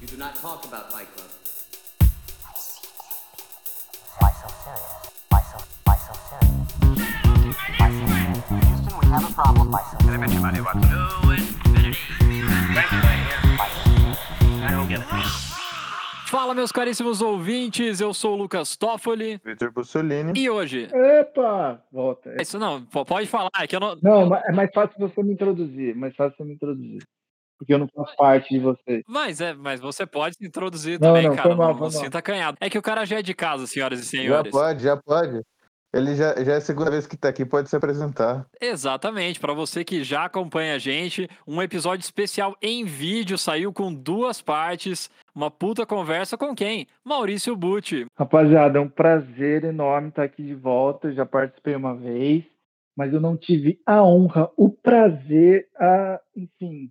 You do not talk about Fight Club. Why so serious? Why so, why so serious? Why so serious? Houston, we have a problem. Why so serious? Why so Fala, meus caríssimos ouvintes, eu sou o Lucas Toffoli Vitor Bussolini. e hoje. Epa! Volta. Isso não, po- pode falar, é que eu não. Não, é mais fácil você me introduzir. Mais fácil você me introduzir. Porque eu não faço parte de vocês. Mas é, mas você pode se introduzir Não, também, não, cara. foi mal, não foi não sinta acanhado. É que o cara já é de casa, senhoras e Já senhores. pode, já pode. Ele já, já é a segunda vez que tá aqui, pode se apresentar. Exatamente, para você que já acompanha a gente, um episódio especial em vídeo saiu com duas partes, uma puta conversa com quem? Maurício Butti. Rapaziada, é um prazer enorme estar aqui de volta. Eu já participei uma vez, mas eu não tive a honra, o prazer, a, enfim,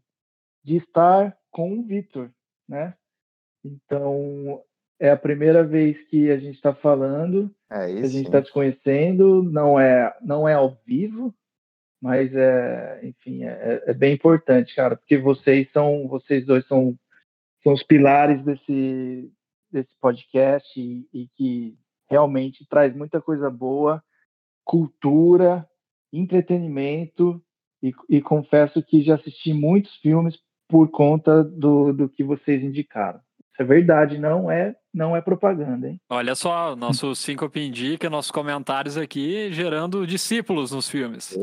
de estar com o Vitor, né? Então, é a primeira vez que a gente está falando. É a isso. gente está se conhecendo, não é, não é ao vivo, mas é, enfim, é, é bem importante, cara, porque vocês são, vocês dois são, são os pilares desse, desse podcast e, e que realmente traz muita coisa boa, cultura, entretenimento e, e confesso que já assisti muitos filmes por conta do, do que vocês indicaram. Isso é verdade, não é, não é propaganda, hein? Olha só, nosso Síncope Indica, nossos comentários aqui gerando discípulos nos filmes.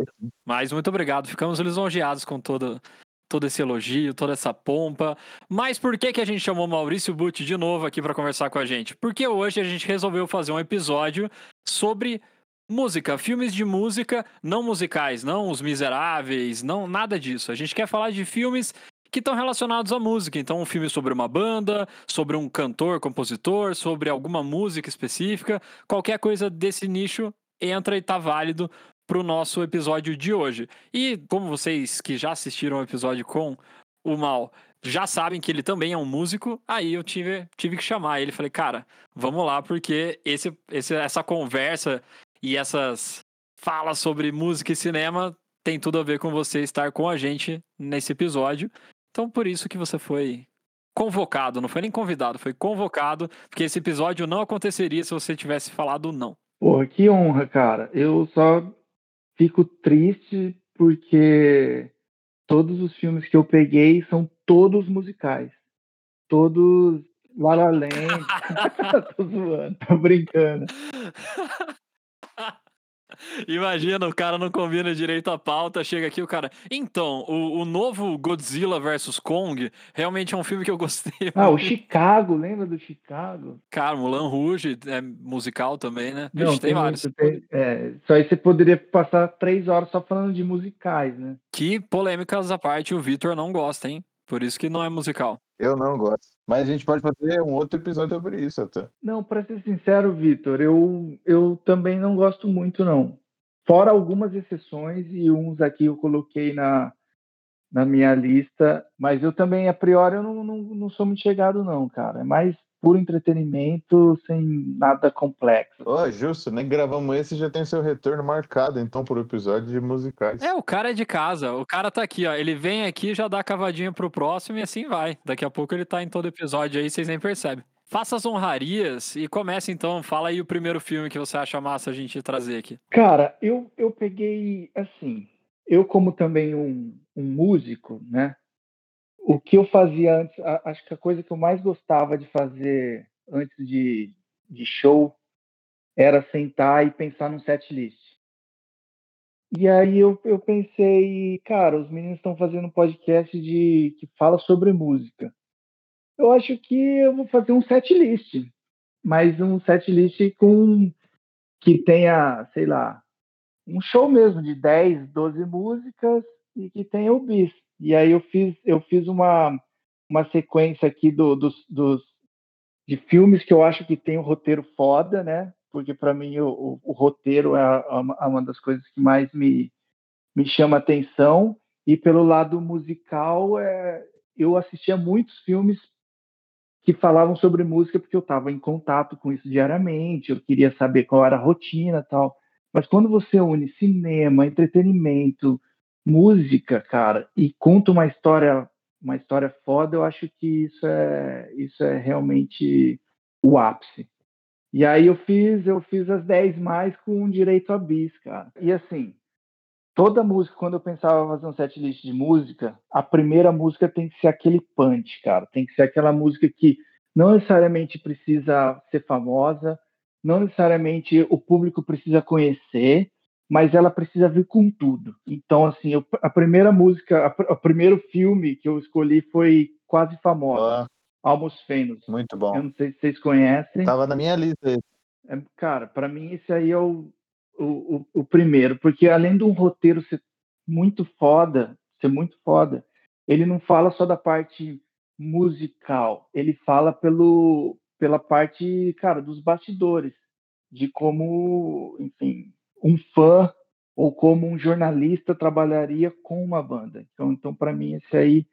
Mas muito obrigado, ficamos lisonjeados com todo, todo esse elogio, toda essa pompa. Mas por que, que a gente chamou Maurício Butti de novo aqui para conversar com a gente? Porque hoje a gente resolveu fazer um episódio sobre música, filmes de música, não musicais, não os miseráveis, não nada disso. A gente quer falar de filmes que estão relacionados à música. Então, um filme sobre uma banda, sobre um cantor, compositor, sobre alguma música específica, qualquer coisa desse nicho entra e tá válido pro nosso episódio de hoje. E como vocês que já assistiram o episódio com o Mal já sabem que ele também é um músico, aí eu tive, tive que chamar ele. Falei, cara, vamos lá, porque esse, esse, essa conversa e essas falas sobre música e cinema tem tudo a ver com você estar com a gente nesse episódio. Então, por isso que você foi convocado, não foi nem convidado, foi convocado, porque esse episódio não aconteceria se você tivesse falado não. Porra, que honra, cara. Eu só fico triste porque todos os filmes que eu peguei são todos musicais. Todos La La Land. tô zoando, tô brincando. Imagina, o cara não combina direito a pauta, chega aqui o cara. Então, o, o novo Godzilla vs Kong realmente é um filme que eu gostei. Ah, o. Chicago, lembra do Chicago? Cara, Mulan Rouge é musical também, né? Não, Vixe, tem, vários. muito, tem- é, isso aí você poderia passar três horas só falando de musicais, né? Que polêmicas à parte, o Vitor não gosta, hein? Por isso que não é musical. Eu não gosto. Mas a gente pode fazer um outro episódio sobre isso até. Não, para ser sincero, Vitor, eu, eu também não gosto muito, não. Fora algumas exceções e uns aqui eu coloquei na, na minha lista, mas eu também, a priori, eu não, não, não sou muito chegado, não, cara. Mais puro entretenimento, sem nada complexo. Ó, justo, nem gravamos esse já tem seu retorno marcado, então, por episódio de musicais. É, o cara é de casa, o cara tá aqui, ó. Ele vem aqui, já dá a cavadinha pro próximo e assim vai. Daqui a pouco ele tá em todo episódio aí, vocês nem percebem. Faça as honrarias e comece então. Fala aí o primeiro filme que você acha massa a gente trazer aqui. Cara, eu, eu peguei, assim, eu como também um, um músico, né? O que eu fazia antes, a- acho que a coisa que eu mais gostava de fazer antes de, de show era sentar e pensar num set list. E aí eu, eu pensei, cara, os meninos estão fazendo um podcast de, que fala sobre música. Eu acho que eu vou fazer um set list, mas um set list com que tenha, sei lá, um show mesmo de 10, 12 músicas e que tenha o bis. E aí eu fiz, eu fiz uma, uma sequência aqui do, dos, dos, de filmes que eu acho que tem um roteiro foda, né? Porque para mim o, o, o roteiro é uma, uma das coisas que mais me, me chama atenção. E pelo lado musical, é, eu assistia muitos filmes que falavam sobre música porque eu estava em contato com isso diariamente, eu queria saber qual era a rotina tal. Mas quando você une cinema, entretenimento, música, cara, e conta uma história uma história foda, eu acho que isso é, isso é realmente o ápice. E aí eu fiz, eu fiz as 10 mais com direito a bis, cara. E assim, toda música, quando eu pensava em fazer um set list de música, a primeira música tem que ser aquele punch, cara. Tem que ser aquela música que não necessariamente precisa ser famosa, não necessariamente o público precisa conhecer, mas ela precisa vir com tudo. Então, assim, eu, a primeira música, a, o primeiro filme que eu escolhi foi Quase Famosa, ah, Almost Famous. Muito bom. Eu não sei se vocês conhecem. Tava na minha lista. É, cara, para mim esse aí é o, o, o, o, primeiro, porque além de um roteiro ser muito foda, ser muito foda, ele não fala só da parte musical, ele fala pelo, pela parte, cara, dos bastidores, de como, enfim, um fã ou como um jornalista trabalharia com uma banda. Então, então para mim, esse aí.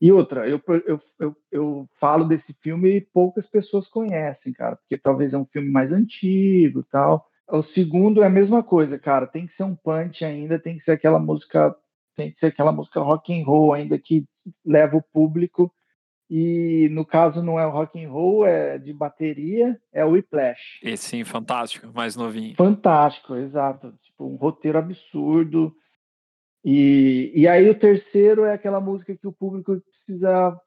E outra, eu, eu, eu, eu, falo desse filme e poucas pessoas conhecem, cara, porque talvez é um filme mais antigo tal. O segundo é a mesma coisa, cara, tem que ser um punch ainda, tem que ser aquela música, tem que ser aquela música rock and roll ainda que leva o público e no caso não é o rock and roll, é de bateria, é o Whiplash. Esse sim, fantástico, mais novinho. Fantástico, exato. Tipo, um roteiro absurdo. E, e aí o terceiro é aquela música que o público precisa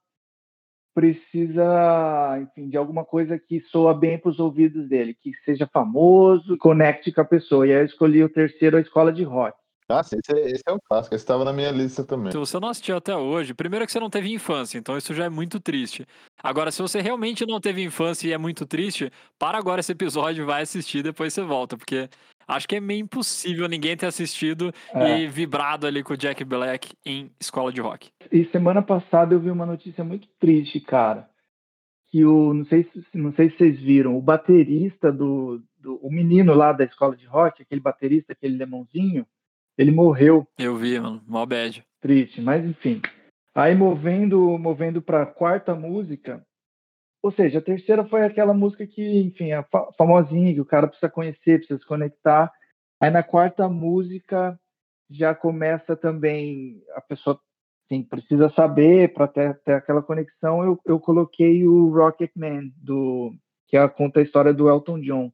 precisa, enfim, de alguma coisa que soa bem para os ouvidos dele, que seja famoso, conecte com a pessoa. E aí eu escolhi o terceiro, a escola de rock. Ah, esse, esse é um clássico, esse estava na minha lista também. Se você não assistiu até hoje, primeiro é que você não teve infância, então isso já é muito triste. Agora, se você realmente não teve infância e é muito triste, para agora esse episódio, vai assistir, depois você volta, porque acho que é meio impossível ninguém ter assistido é. e vibrado ali com o Jack Black em Escola de Rock. E semana passada eu vi uma notícia muito triste, cara. Que o, não sei se, não sei se vocês viram, o baterista do, do o menino lá da escola de rock, aquele baterista, aquele lemãozinho, ele morreu. Eu vi, mano. Mal bad. Triste, mas enfim. Aí movendo, movendo para a quarta música, ou seja, a terceira foi aquela música que, enfim, é famosinha, que o cara precisa conhecer, precisa se conectar. Aí na quarta música já começa também a pessoa assim, precisa saber para ter, ter aquela conexão. Eu, eu coloquei o Rocket Man do que é, conta a história do Elton John.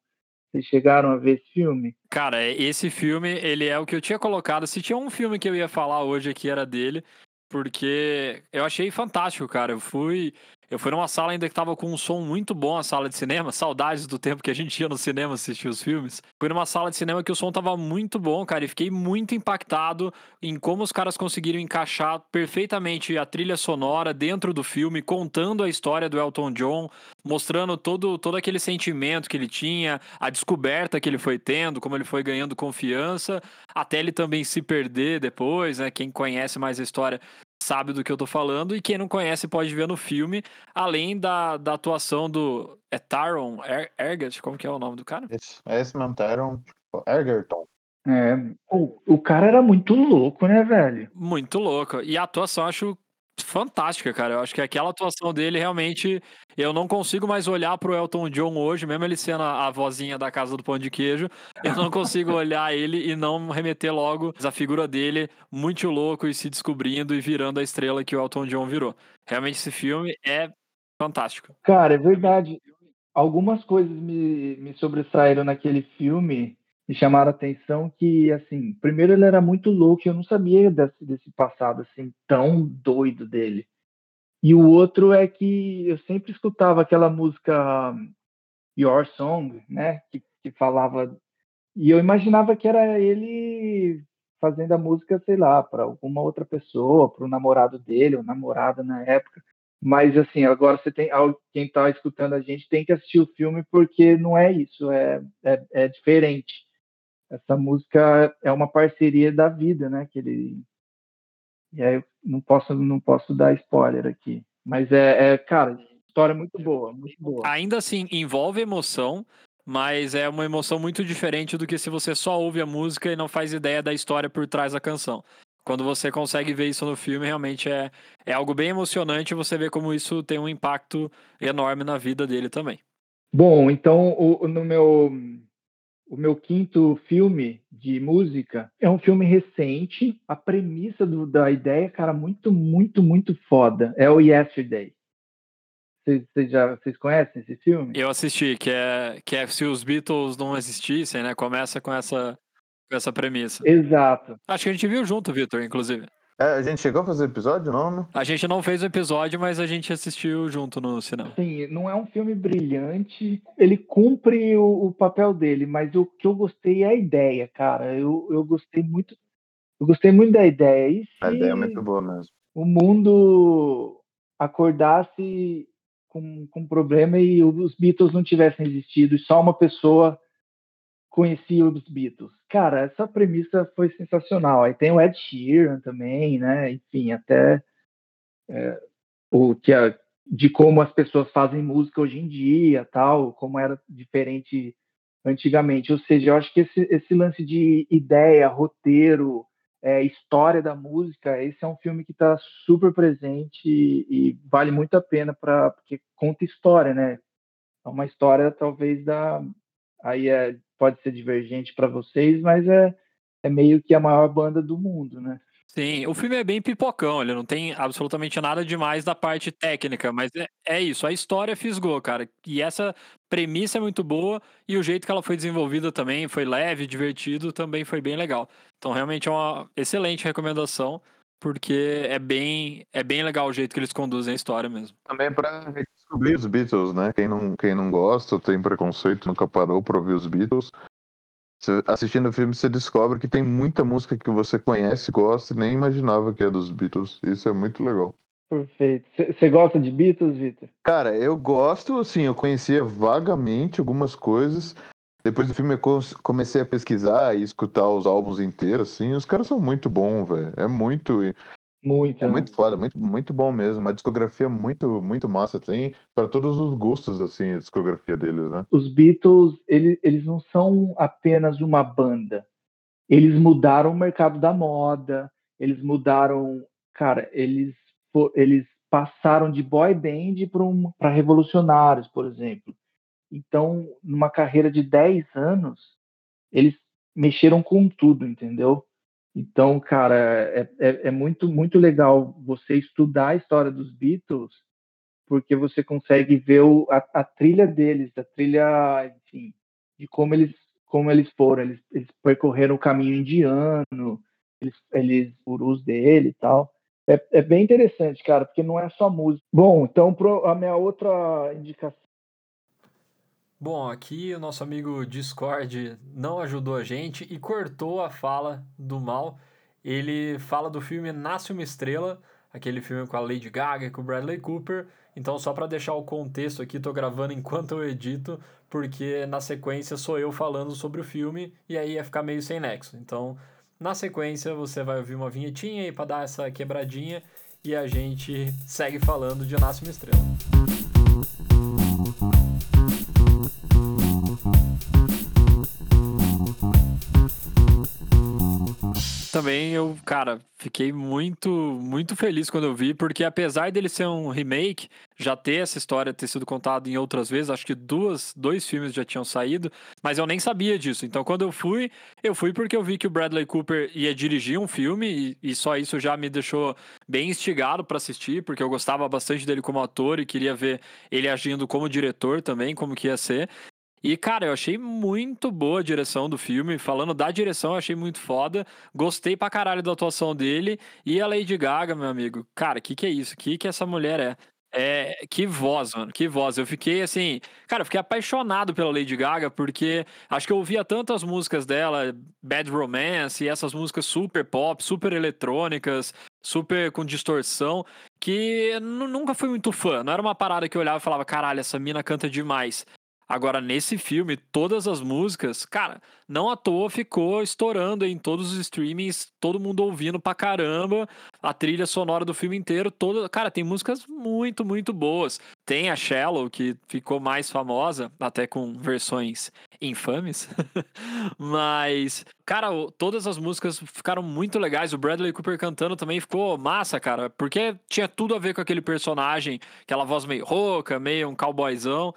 Vocês chegaram a ver esse filme? Cara, esse filme, ele é o que eu tinha colocado. Se tinha um filme que eu ia falar hoje aqui, era dele. Porque eu achei fantástico, cara. Eu fui. Eu fui numa sala ainda que tava com um som muito bom, a sala de cinema. Saudades do tempo que a gente ia no cinema assistir os filmes. Fui numa sala de cinema que o som tava muito bom, cara. E fiquei muito impactado em como os caras conseguiram encaixar perfeitamente a trilha sonora dentro do filme, contando a história do Elton John, mostrando todo, todo aquele sentimento que ele tinha, a descoberta que ele foi tendo, como ele foi ganhando confiança, até ele também se perder depois, né? Quem conhece mais a história sabe do que eu tô falando, e quem não conhece pode ver no filme, além da, da atuação do. É Taron er, Ergat? Como que é o nome do cara? Esse, é esse mesmo, Taron Ergerton. É, o, o cara era muito louco, né, velho? Muito louco. E a atuação acho fantástica, cara. Eu acho que aquela atuação dele realmente. Eu não consigo mais olhar pro Elton John hoje, mesmo ele sendo a, a vozinha da casa do pão de queijo. Eu não consigo olhar ele e não remeter logo a figura dele muito louco e se descobrindo e virando a estrela que o Elton John virou. Realmente esse filme é fantástico. Cara, é verdade. Algumas coisas me, me sobressaíram naquele filme me chamaram a atenção que, assim, primeiro ele era muito louco, eu não sabia desse, desse passado, assim, tão doido dele. E o outro é que eu sempre escutava aquela música Your Song, né, que, que falava, e eu imaginava que era ele fazendo a música, sei lá, para alguma outra pessoa, para o namorado dele, ou namorada na época. Mas assim, agora você tem quem está escutando a gente tem que assistir o filme porque não é isso, é, é, é diferente essa música é uma parceria da vida, né? Que ele e aí eu não posso não posso dar spoiler aqui, mas é, é cara, história muito boa, muito boa. Ainda assim envolve emoção, mas é uma emoção muito diferente do que se você só ouve a música e não faz ideia da história por trás da canção. Quando você consegue ver isso no filme, realmente é, é algo bem emocionante você vê como isso tem um impacto enorme na vida dele também. Bom, então o, no meu o meu quinto filme de música é um filme recente. A premissa do, da ideia, cara, muito, muito, muito foda. É o Yesterday. Vocês já vocês conhecem esse filme? Eu assisti, que é, que é se os Beatles não existissem, né? Começa com essa, com essa premissa. Exato. Acho que a gente viu junto, Vitor, inclusive. É, a gente chegou a fazer episódio, não, né? A gente não fez o episódio, mas a gente assistiu junto no cinema. Sim, não é um filme brilhante, ele cumpre o, o papel dele, mas o que eu gostei é a ideia, cara. Eu, eu gostei muito. Eu gostei muito da ideia. E A ideia é muito boa mesmo. o mundo acordasse com, com um problema e os Beatles não tivessem existido e só uma pessoa conhecia os Beatles. Cara, essa premissa foi sensacional. Aí tem o Ed Sheeran também, né? Enfim, até é, o que a, de como as pessoas fazem música hoje em dia, tal, como era diferente antigamente. Ou seja, eu acho que esse, esse lance de ideia, roteiro, é, história da música, esse é um filme que está super presente e, e vale muito a pena para porque conta história, né? É uma história talvez da aí é, pode ser divergente para vocês, mas é, é meio que a maior banda do mundo, né? Sim, o filme é bem pipocão, ele não tem absolutamente nada demais da parte técnica, mas é, é isso, a história fisgou, cara. E essa premissa é muito boa e o jeito que ela foi desenvolvida também foi leve, divertido, também foi bem legal. Então realmente é uma excelente recomendação, porque é bem, é bem legal o jeito que eles conduzem a história mesmo. Também pra redescobrir os Beatles, né? Quem não, quem não gosta, tem preconceito, nunca parou pra ouvir os Beatles. Você- assistindo o filme, você descobre que tem muita música que você conhece, gosta e nem imaginava que é dos Beatles. Isso é muito legal. Perfeito. Você gosta de Beatles, Vitor? Cara, eu gosto, assim, eu conhecia vagamente algumas coisas. Depois do filme eu comecei a pesquisar e escutar os álbuns inteiros, assim. Os caras são muito bons, velho. É muito, Muito. é né? muito foda, muito, muito bom mesmo. Uma discografia muito, muito massa. Tem para todos os gostos, assim, a discografia deles, né? Os Beatles, eles, eles não são apenas uma banda. Eles mudaram o mercado da moda, eles mudaram, cara, eles, eles passaram de boy band para revolucionários, por exemplo. Então, numa carreira de 10 anos, eles mexeram com tudo, entendeu? Então, cara, é, é, é muito, muito legal você estudar a história dos Beatles, porque você consegue ver o, a, a trilha deles, a trilha, enfim, de como eles, como eles foram. Eles, eles percorreram o caminho indiano, eles, eles gurus dele e tal. É, é bem interessante, cara, porque não é só música. Bom, então pro, a minha outra indicação Bom, aqui o nosso amigo Discord não ajudou a gente e cortou a fala do mal. Ele fala do filme Nasce uma Estrela, aquele filme com a Lady Gaga e com o Bradley Cooper. Então, só para deixar o contexto aqui, tô gravando enquanto eu edito, porque na sequência sou eu falando sobre o filme e aí ia ficar meio sem nexo. Então, na sequência você vai ouvir uma vinhetinha aí para dar essa quebradinha e a gente segue falando de Nasce uma Estrela. Também eu, cara, fiquei muito, muito feliz quando eu vi, porque apesar dele ser um remake, já ter essa história ter sido contada em outras vezes, acho que duas, dois filmes já tinham saído, mas eu nem sabia disso. Então, quando eu fui, eu fui porque eu vi que o Bradley Cooper ia dirigir um filme e, e só isso já me deixou bem instigado para assistir, porque eu gostava bastante dele como ator e queria ver ele agindo como diretor também, como que ia ser. E, cara, eu achei muito boa a direção do filme. Falando da direção, eu achei muito foda. Gostei pra caralho da atuação dele. E a Lady Gaga, meu amigo. Cara, que que é isso? Que que essa mulher é? É, que voz, mano, que voz. Eu fiquei assim, cara, eu fiquei apaixonado pela Lady Gaga, porque acho que eu ouvia tantas músicas dela, Bad Romance, e essas músicas super pop, super eletrônicas, super com distorção, que nunca fui muito fã. Não era uma parada que eu olhava e falava, caralho, essa mina canta demais. Agora, nesse filme, todas as músicas, cara, não à toa ficou estourando em todos os streamings, todo mundo ouvindo pra caramba, a trilha sonora do filme inteiro, toda, cara, tem músicas muito, muito boas. Tem a Shallow, que ficou mais famosa, até com versões infames, mas, cara, todas as músicas ficaram muito legais, o Bradley Cooper cantando também ficou massa, cara, porque tinha tudo a ver com aquele personagem, aquela voz meio rouca, meio um cowboyzão,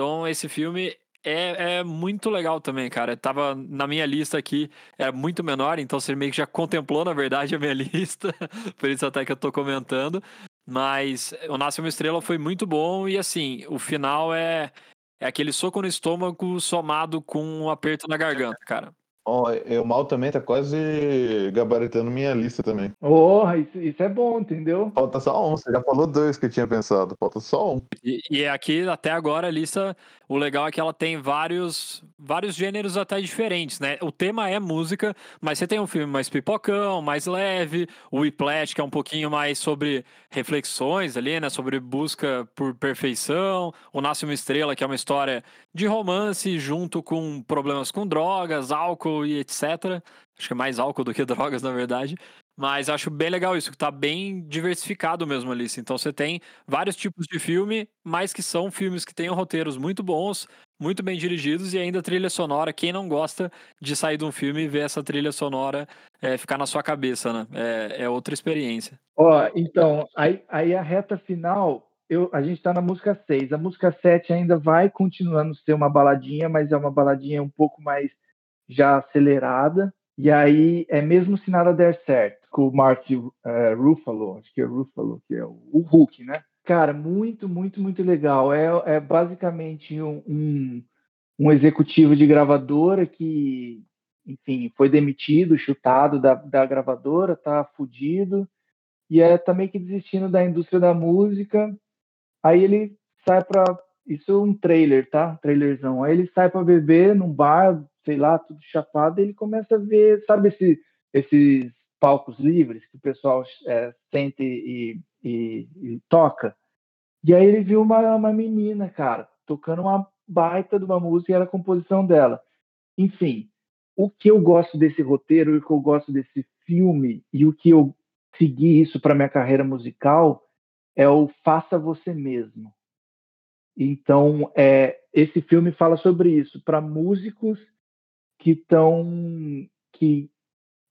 então, esse filme É, é muito legal também, cara. Tava na minha lista aqui, é muito menor, então você meio que já contemplou, na verdade, a minha lista, por isso até que eu tô comentando. Mas O Nasce uma Estrela foi muito bom e, assim, o final é, é aquele soco no estômago somado com um aperto na garganta, cara. Ó, eu mal também tá quase gabaritando minha lista também. Oh, isso, isso é bom, entendeu? Falta só um, você já falou dois que eu tinha pensado, falta só um. E, e aqui, até agora, a lista, o legal é que ela tem vários, vários gêneros até diferentes, né? O tema é música, mas você tem um filme mais pipocão, mais leve, o Whiplash, que é um pouquinho mais sobre reflexões ali, né? Sobre busca por perfeição, o Nasce uma Estrela, que é uma história de romance junto com problemas com drogas, álcool e etc. Acho que é mais álcool do que drogas, na verdade. Mas acho bem legal isso, que tá bem diversificado mesmo ali. Então você tem vários tipos de filme, mas que são filmes que têm roteiros muito bons, muito bem dirigidos e ainda trilha sonora. Quem não gosta de sair de um filme e ver essa trilha sonora é, ficar na sua cabeça, né? É, é outra experiência. Ó, então, aí, aí a reta final eu, a gente está na música 6. A música 7 ainda vai continuando ser uma baladinha, mas é uma baladinha um pouco mais já acelerada. E aí é mesmo se nada der certo, com o Mark uh, Ruffalo, acho que é Ruffalo, que é o, o Hulk, né? Cara, muito, muito, muito legal. É, é basicamente um, um, um executivo de gravadora que, enfim, foi demitido, chutado da, da gravadora, tá fudido, e é também que desistindo da indústria da música Aí ele sai para isso é um trailer, tá? Trailerzão. Aí ele sai para beber num bar, sei lá, tudo chapado, ele começa a ver, sabe esse, esses palcos livres que o pessoal é, sente e, e, e, toca? E aí ele viu uma, uma menina, cara, tocando uma baita de uma música e era a composição dela. Enfim, o que eu gosto desse roteiro, o que eu gosto desse filme e o que eu segui isso para minha carreira musical é o faça você mesmo. Então, é, esse filme fala sobre isso para músicos que estão que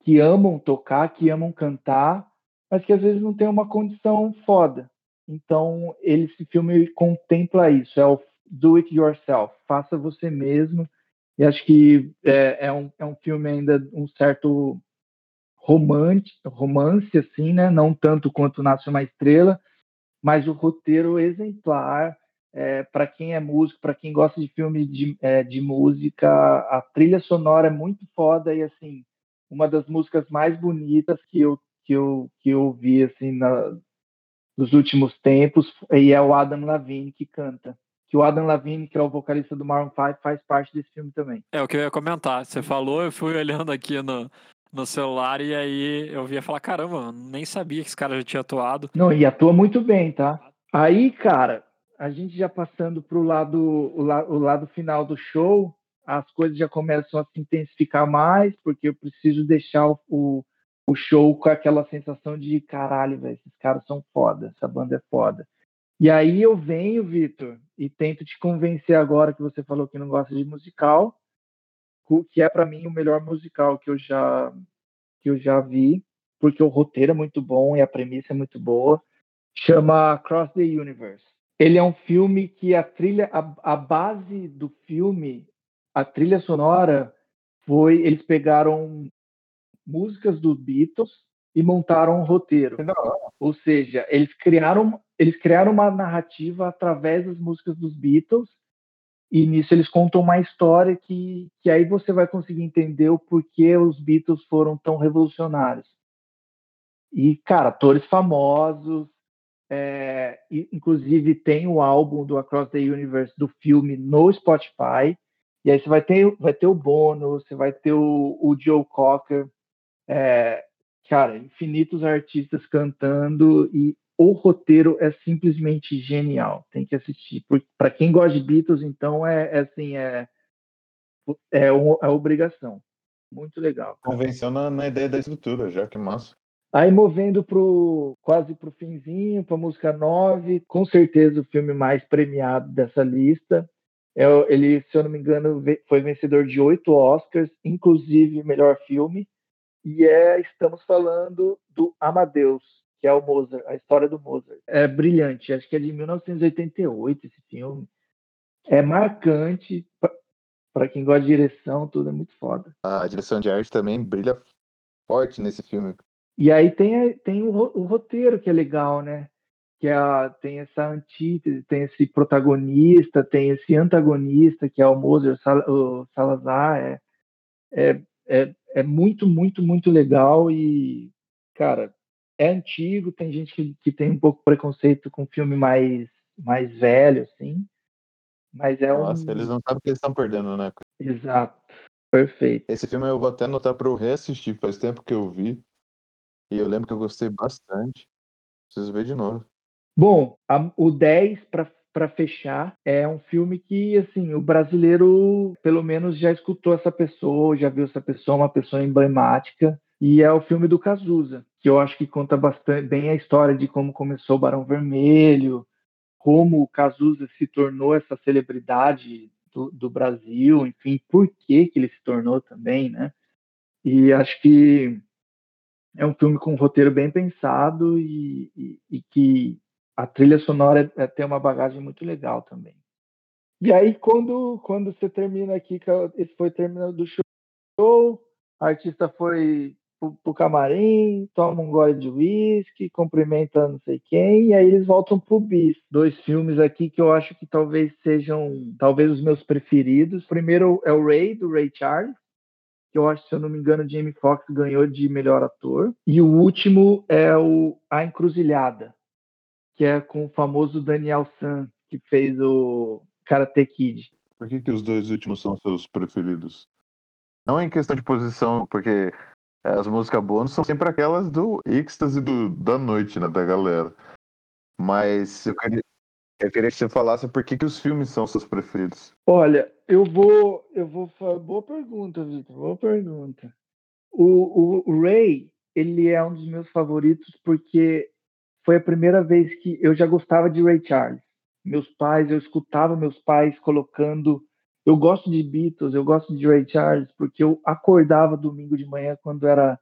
que amam tocar, que amam cantar, mas que às vezes não tem uma condição foda. Então, ele, esse filme contempla isso, é o do it yourself, faça você mesmo. E acho que é, é, um, é um filme ainda um certo romance, romance assim, né? Não tanto quanto Nasce uma Estrela, mas o roteiro exemplar é, para quem é músico, para quem gosta de filme de, é, de música, a trilha sonora é muito foda e assim uma das músicas mais bonitas que eu que eu que eu vi assim na, nos últimos tempos e é o Adam Levine que canta. Que o Adam Levine, que é o vocalista do Maroon 5, faz parte desse filme também. É o que eu ia comentar. Você falou, eu fui olhando aqui no, no celular e aí eu via falar, caramba, nem sabia que esse cara já tinha atuado. Não, e atua muito bem, tá? Aí, cara, a gente já passando lado, o, la, o lado final do show, as coisas já começam a se intensificar mais, porque eu preciso deixar o, o, o show com aquela sensação de caralho, velho, esses caras são foda, essa banda é foda. E aí eu venho, Vitor, e tento te convencer agora que você falou que não gosta de musical, que é para mim o melhor musical que eu já que eu já vi, porque o roteiro é muito bom e a premissa é muito boa. Chama Cross the Universe. Ele é um filme que a trilha, a, a base do filme, a trilha sonora foi eles pegaram músicas dos Beatles e montaram um roteiro. Ou seja, eles criaram eles criaram uma narrativa através das músicas dos Beatles e nisso eles contam uma história que, que aí você vai conseguir entender o porquê os Beatles foram tão revolucionários. E, cara, atores famosos, é, inclusive tem o álbum do Across the Universe do filme no Spotify. E aí você vai ter, vai ter o Bono, você vai ter o, o Joe Cocker, é, cara, infinitos artistas cantando e o roteiro é simplesmente genial. Tem que assistir. Para quem gosta de Beatles, então é, é assim é é, é obrigação. Muito legal. Convenção na, na, ideia da estrutura, já que massa. Aí movendo pro quase pro finzinho, para música 9, com certeza o filme mais premiado dessa lista. É, ele, se eu não me engano, foi vencedor de oito Oscars, inclusive melhor filme. E é, estamos falando do Amadeus, que é o Mozart, a história do Mozart. É brilhante, acho que é de 1988 esse filme. É marcante. Pra quem gosta de direção, tudo é muito foda. A direção de arte também brilha forte nesse filme. E aí tem, tem o, o roteiro que é legal, né? Que é a, tem essa antítese, tem esse protagonista, tem esse antagonista, que é o Moser o Salazar. É, é, é, é muito, muito, muito legal e, cara, é antigo, tem gente que, que tem um pouco preconceito com filme mais, mais velho, assim. Mas é Nossa, um. eles não sabem o que eles estão perdendo, né? Exato. Perfeito. Esse filme eu vou até anotar para eu reassistir, faz tempo que eu vi. E eu lembro que eu gostei bastante. Preciso ver de novo. Bom, a- o 10 para fechar é um filme que assim o brasileiro pelo menos já escutou essa pessoa, já viu essa pessoa, uma pessoa emblemática e é o filme do Cazuza, que eu acho que conta bastante bem a história de como começou o Barão Vermelho, como o Cazuza se tornou essa celebridade do, do Brasil, enfim, por que que ele se tornou também, né? E acho que é um filme com um roteiro bem pensado e, e- e que a trilha sonora é, é- tem uma bagagem muito legal também. E aí, quando, quando você termina aqui, esse foi terminando do show, a artista foi pro, camarim, toma um gole de uísque, cumprimenta não sei quem, e aí eles voltam pro bis. Dois filmes aqui que eu acho que talvez sejam, talvez os meus preferidos. Primeiro é o Ray, do Ray Charles, que eu acho, se eu não me engano, Jamie Foxx ganhou de melhor ator. E o último é o A Encruzilhada, que é com o famoso Daniel San, que fez o Karate Kid. Por que, que os dois últimos são seus preferidos? Não em questão de posição, porque as músicas bônus são sempre aquelas do êxtase do, da noite, né, da galera. Mas eu queria, eu queria que você falasse por que, que os filmes são seus preferidos. Olha, eu vou, eu vou, boa pergunta, Vitor, boa pergunta. O, o, o Ray, ele é um dos meus favoritos porque foi a primeira vez que eu já gostava de Ray Charles. Meus pais, eu escutava meus pais colocando. Eu gosto de Beatles, eu gosto de Ray Charles porque eu acordava domingo de manhã quando era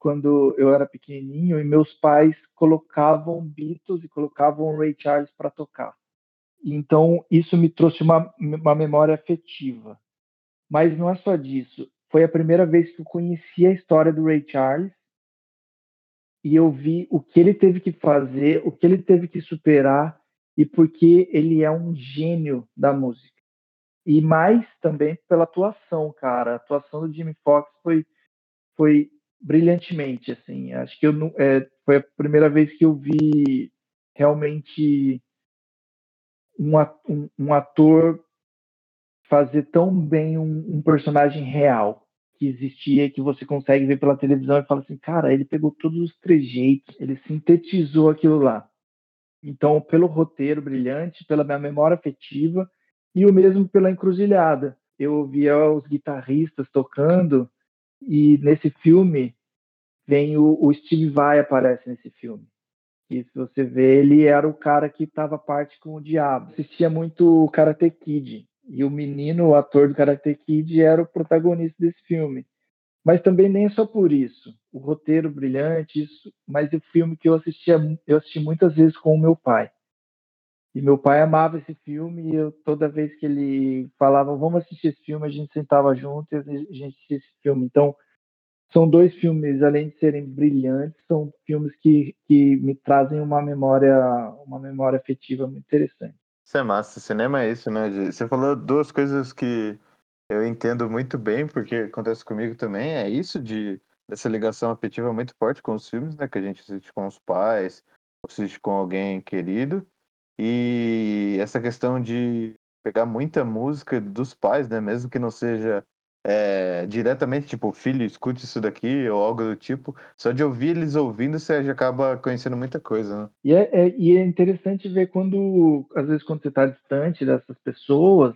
quando eu era pequenininho e meus pais colocavam Beatles e colocavam Ray Charles para tocar. Então, isso me trouxe uma, uma memória afetiva. Mas não é só disso. Foi a primeira vez que eu conheci a história do Ray Charles e eu vi o que ele teve que fazer, o que ele teve que superar e porque ele é um gênio da música. E mais também pela atuação, cara. A atuação do Jimmy Foxx foi, foi brilhantemente, assim. Acho que eu não, é, foi a primeira vez que eu vi realmente um, ator fazer tão bem um, um personagem real que existia que você consegue ver pela televisão e fala assim, cara, ele pegou todos os trejeitos, ele sintetizou aquilo lá. Então, pelo roteiro brilhante, pela minha memória afetiva e o mesmo pela encruzilhada. Eu ouvia os guitarristas tocando e nesse filme vem o, o Steve Vai aparece nesse filme. E se você vê, ele era o cara que estava parte com o diabo. Assistia muito o Karate Kid. E o menino, o ator do Karate Kid, era o protagonista desse filme. Mas também nem só por isso. O roteiro brilhante, isso, mas o filme que eu assistia, eu assisti muitas vezes com o meu pai. E meu pai amava esse filme e eu, toda vez que ele falava, vamos assistir esse filme, a gente sentava junto e a gente assistia esse filme. Então, são dois filmes, além de serem brilhantes, são filmes que, que me trazem uma memória, uma memória afetiva muito interessante. Isso é massa, cinema é isso, né? Você falou duas coisas que eu entendo muito bem, porque acontece comigo também, é isso de dessa ligação afetiva muito forte com os filmes, né? Que a gente assiste com os pais, assiste com alguém querido. E essa questão de pegar muita música dos pais, né? Mesmo que não seja é, diretamente, tipo, filho, escute isso daqui, ou algo do tipo. Só de ouvir eles ouvindo, você já acaba conhecendo muita coisa, né? E é, é- e é interessante ver quando, às vezes, quando você está distante dessas pessoas,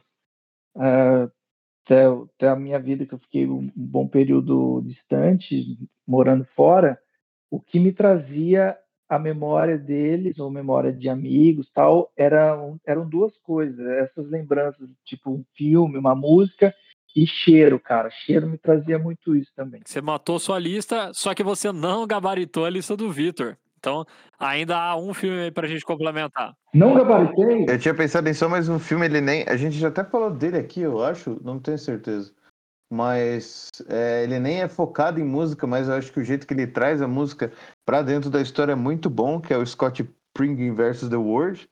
ah, até, até a minha vida, que eu fiquei um bom período distante, morando fora, o que me trazia a memória deles, ou memória de amigos, tal, eram, eram duas coisas. Essas lembranças, tipo um filme, uma música, e cheiro, cara. Cheiro me trazia muito isso também. Você matou sua lista, só que você não gabaritou a lista do Vitor. Então, ainda há um filme aí pra gente complementar. Não gabaritei? Eu tinha pensado em só mais um filme, ele nem. A gente já até falou dele aqui, eu acho, não tenho certeza. Mas é, ele nem é focado em música, mas eu acho que o jeito que ele traz a música pra dentro da história é muito bom, que é o Scott Pilgrim vs. The World.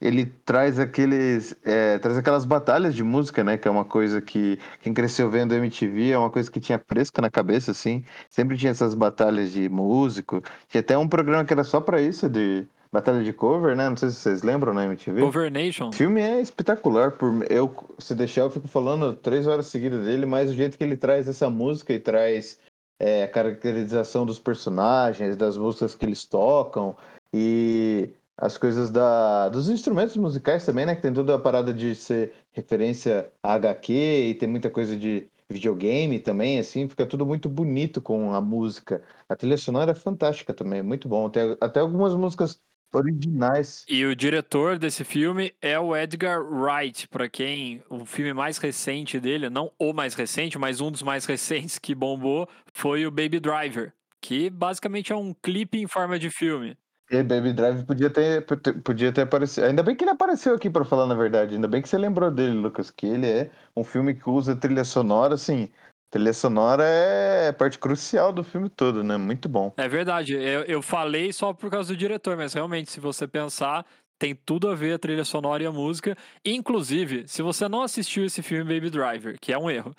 Ele traz aqueles. é, traz aquelas batalhas de música, né? Que é uma coisa que quem cresceu vendo MTV é uma coisa que tinha fresca na cabeça, assim. Sempre tinha essas batalhas de músico. Tinha até um programa que era só pra isso, de batalha de cover, né? Não sei se vocês lembram na MTV. Cover Nation. O filme é espetacular. Por eu, se deixar, eu fico falando três horas seguidas dele, mas o jeito que ele traz essa música e traz é, a caracterização dos personagens, das músicas que eles tocam e as coisas da, dos instrumentos musicais também, né? Que tem toda a parada de ser referência a HQ e tem muita coisa de videogame também, assim, fica tudo muito bonito com a música. A trilha sonora é fantástica também, muito bom. Tem até algumas músicas originais. E o diretor desse filme é o Edgar Wright, pra quem o filme mais recente dele, não o mais recente, mas um dos mais recentes que bombou, foi o Baby Driver, que basicamente é um clipe em forma de filme. E Baby Drive podia ter, podia ter aparecido. Ainda bem que ele apareceu aqui, pra falar na verdade. Ainda bem que você lembrou dele, Lucas, que ele é um filme que usa trilha sonora, assim. Trilha sonora é parte crucial do filme todo, né? Muito bom. É verdade, eu, eu falei só por causa do diretor, mas realmente, se você pensar, tem tudo a ver a trilha sonora e a música. Inclusive, se você não assistiu esse filme Baby Driver, que é um erro,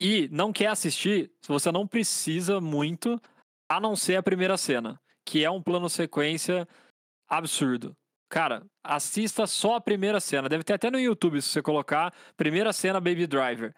e não quer assistir, você não precisa muito, a não ser a primeira cena, que é um plano sequência absurdo. Cara, assista só a primeira cena. Deve ter até no YouTube se você colocar primeira cena Baby Driver.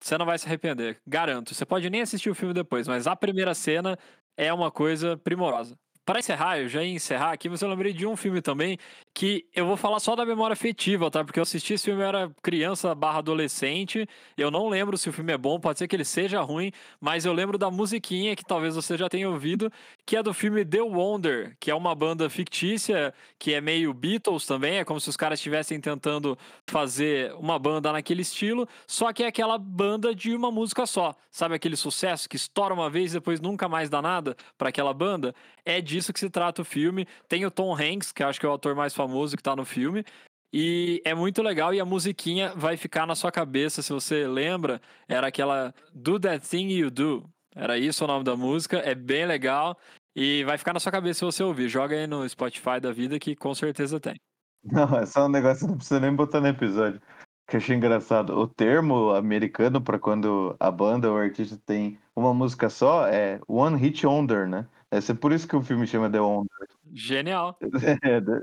Você não vai se arrepender, garanto. Você pode nem assistir o filme depois, mas a primeira cena é uma coisa primorosa. Para encerrar, eu já ia encerrar aqui, mas eu lembrei de um filme também que eu vou falar só da memória afetiva, tá? Porque eu assisti esse filme, eu era criança barra adolescente, eu não lembro se o filme é bom, pode ser que ele seja ruim, mas eu lembro da musiquinha que talvez você já tenha ouvido, que é do filme The Wonder, que é uma banda fictícia, que é meio Beatles também, é como se os caras estivessem tentando fazer uma banda naquele estilo, só que é aquela banda de uma música só. Sabe aquele sucesso que estoura uma vez e depois nunca mais dá nada para aquela banda? É disso que se trata o filme. Tem o Tom Hanks, que acho que é o ator mais famoso que tá no filme. E é muito legal e a musiquinha vai ficar na sua cabeça, se você lembra, era aquela Do That Thing You Do. Era isso o nome da música, é bem legal e vai ficar na sua cabeça se você ouvir. Joga aí no Spotify da vida que com certeza tem. Não, é só um negócio que não precisa nem botar no episódio. Que eu achei engraçado. O termo americano para quando a banda ou o artista tem uma música só é One Hit Wonder, né? Deve ser por isso que o filme chama The Wonder. Genial. É, de-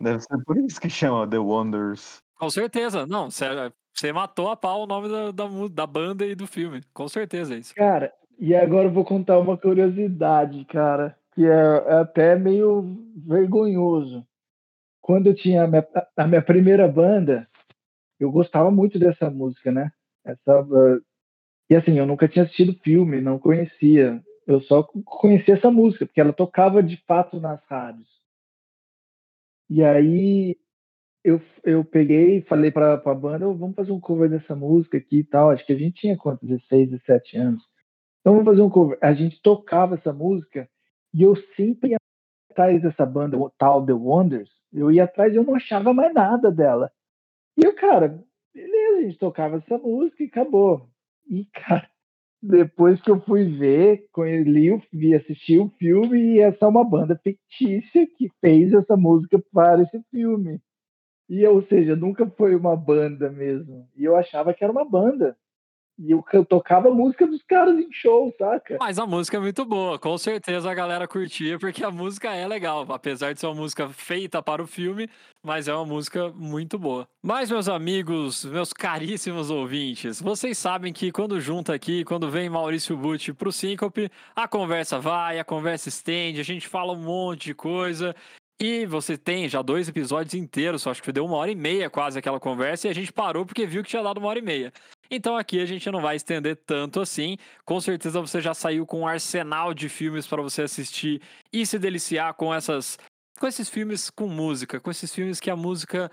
deve ser por isso que chama The Wonders. Com certeza. Não, você, matou a pau o nome da, da, da banda e do filme. Com certeza é isso. Cara, e agora eu vou contar uma curiosidade, cara, que é, é até meio vergonhoso. Quando eu tinha a minha, a minha primeira banda, eu gostava muito dessa música, né? Essa, uh, e assim, eu nunca tinha assistido filme, não conhecia. Eu só conhecia essa música, porque ela tocava de fato nas rádios. E aí eu, eu peguei e falei para a banda, "Ô, vamos fazer um cover dessa música aqui e tal. Acho que a gente tinha quanto? 16, 17 anos. Então vamos fazer um cover. A gente tocava essa música e eu sempre ia atrás dessa banda, o tal The Wonders. Eu ia atrás e eu não achava mais nada dela. E eu, cara, beleza, a gente tocava essa música e acabou. E, cara, depois que eu fui ver, li, vi, assisti o filme e essa é uma banda fictícia que fez essa música para esse filme. E, ou seja, nunca foi uma banda mesmo. E eu achava que era uma banda. E eu, eu tocava a música dos caras em show, saca? Mas a música é muito boa, com certeza a galera curtia, porque a música é legal, apesar de ser uma música feita para o filme, mas é uma música muito boa. Mas, meus amigos, meus caríssimos ouvintes, vocês sabem que quando junta aqui, quando vem Maurício Butti pro Síncope, a conversa vai, a conversa estende, a gente fala um monte de coisa. E você tem já dois episódios inteiros, acho que deu uma hora e meia quase aquela conversa, e a gente parou porque viu que tinha dado uma hora e meia. Então aqui a gente não vai estender tanto assim. Com certeza você já saiu com um arsenal de filmes para você assistir e se deliciar com essas com esses filmes com música, com esses filmes que a música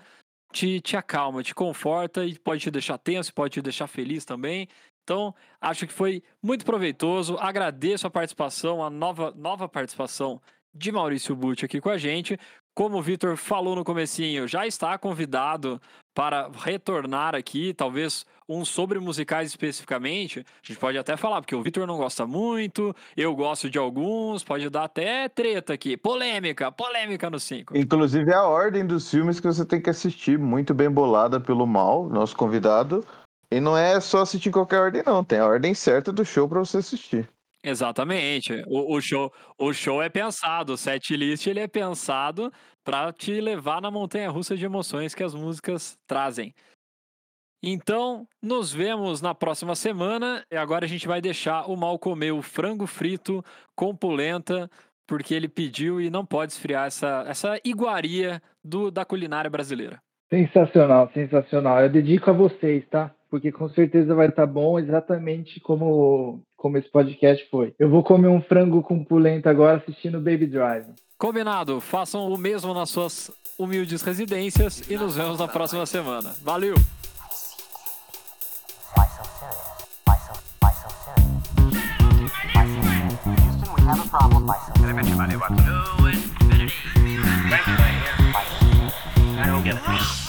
te, te acalma, te conforta e pode te deixar tenso, pode te deixar feliz também. Então, acho que foi muito proveitoso. Agradeço a participação, a nova, nova participação de Maurício Butti aqui com a gente. Como o Vitor falou no comecinho, já está convidado para retornar aqui, talvez um sobre musicais especificamente. A gente pode até falar, porque o Vitor não gosta muito, eu gosto de alguns, pode dar até treta aqui. Polêmica, polêmica no 5. Inclusive a ordem dos filmes que você tem que assistir, muito bem bolada pelo Mal, nosso convidado. E não é só assistir em qualquer ordem, não. Tem a ordem certa do show para você assistir. Exatamente. O, o, show, o show é pensado, o set list ele é pensado para te levar na montanha russa de emoções que as músicas trazem. Então, nos vemos na próxima semana. E agora a gente vai deixar o mal comer o frango frito com polenta, porque ele pediu e não pode esfriar essa, essa iguaria do, da culinária brasileira. Sensacional, sensacional. Eu dedico a vocês, tá? Porque com certeza vai estar tá bom, exatamente como, como esse podcast foi. Eu vou comer um frango com polenta agora assistindo Baby Drive. Combinado. Façam o mesmo nas suas humildes residências e nos vemos na próxima semana. Valeu! Have a problem. Why so serious? Everybody wants to know infinity. Right here. Why so serious? I don't get it.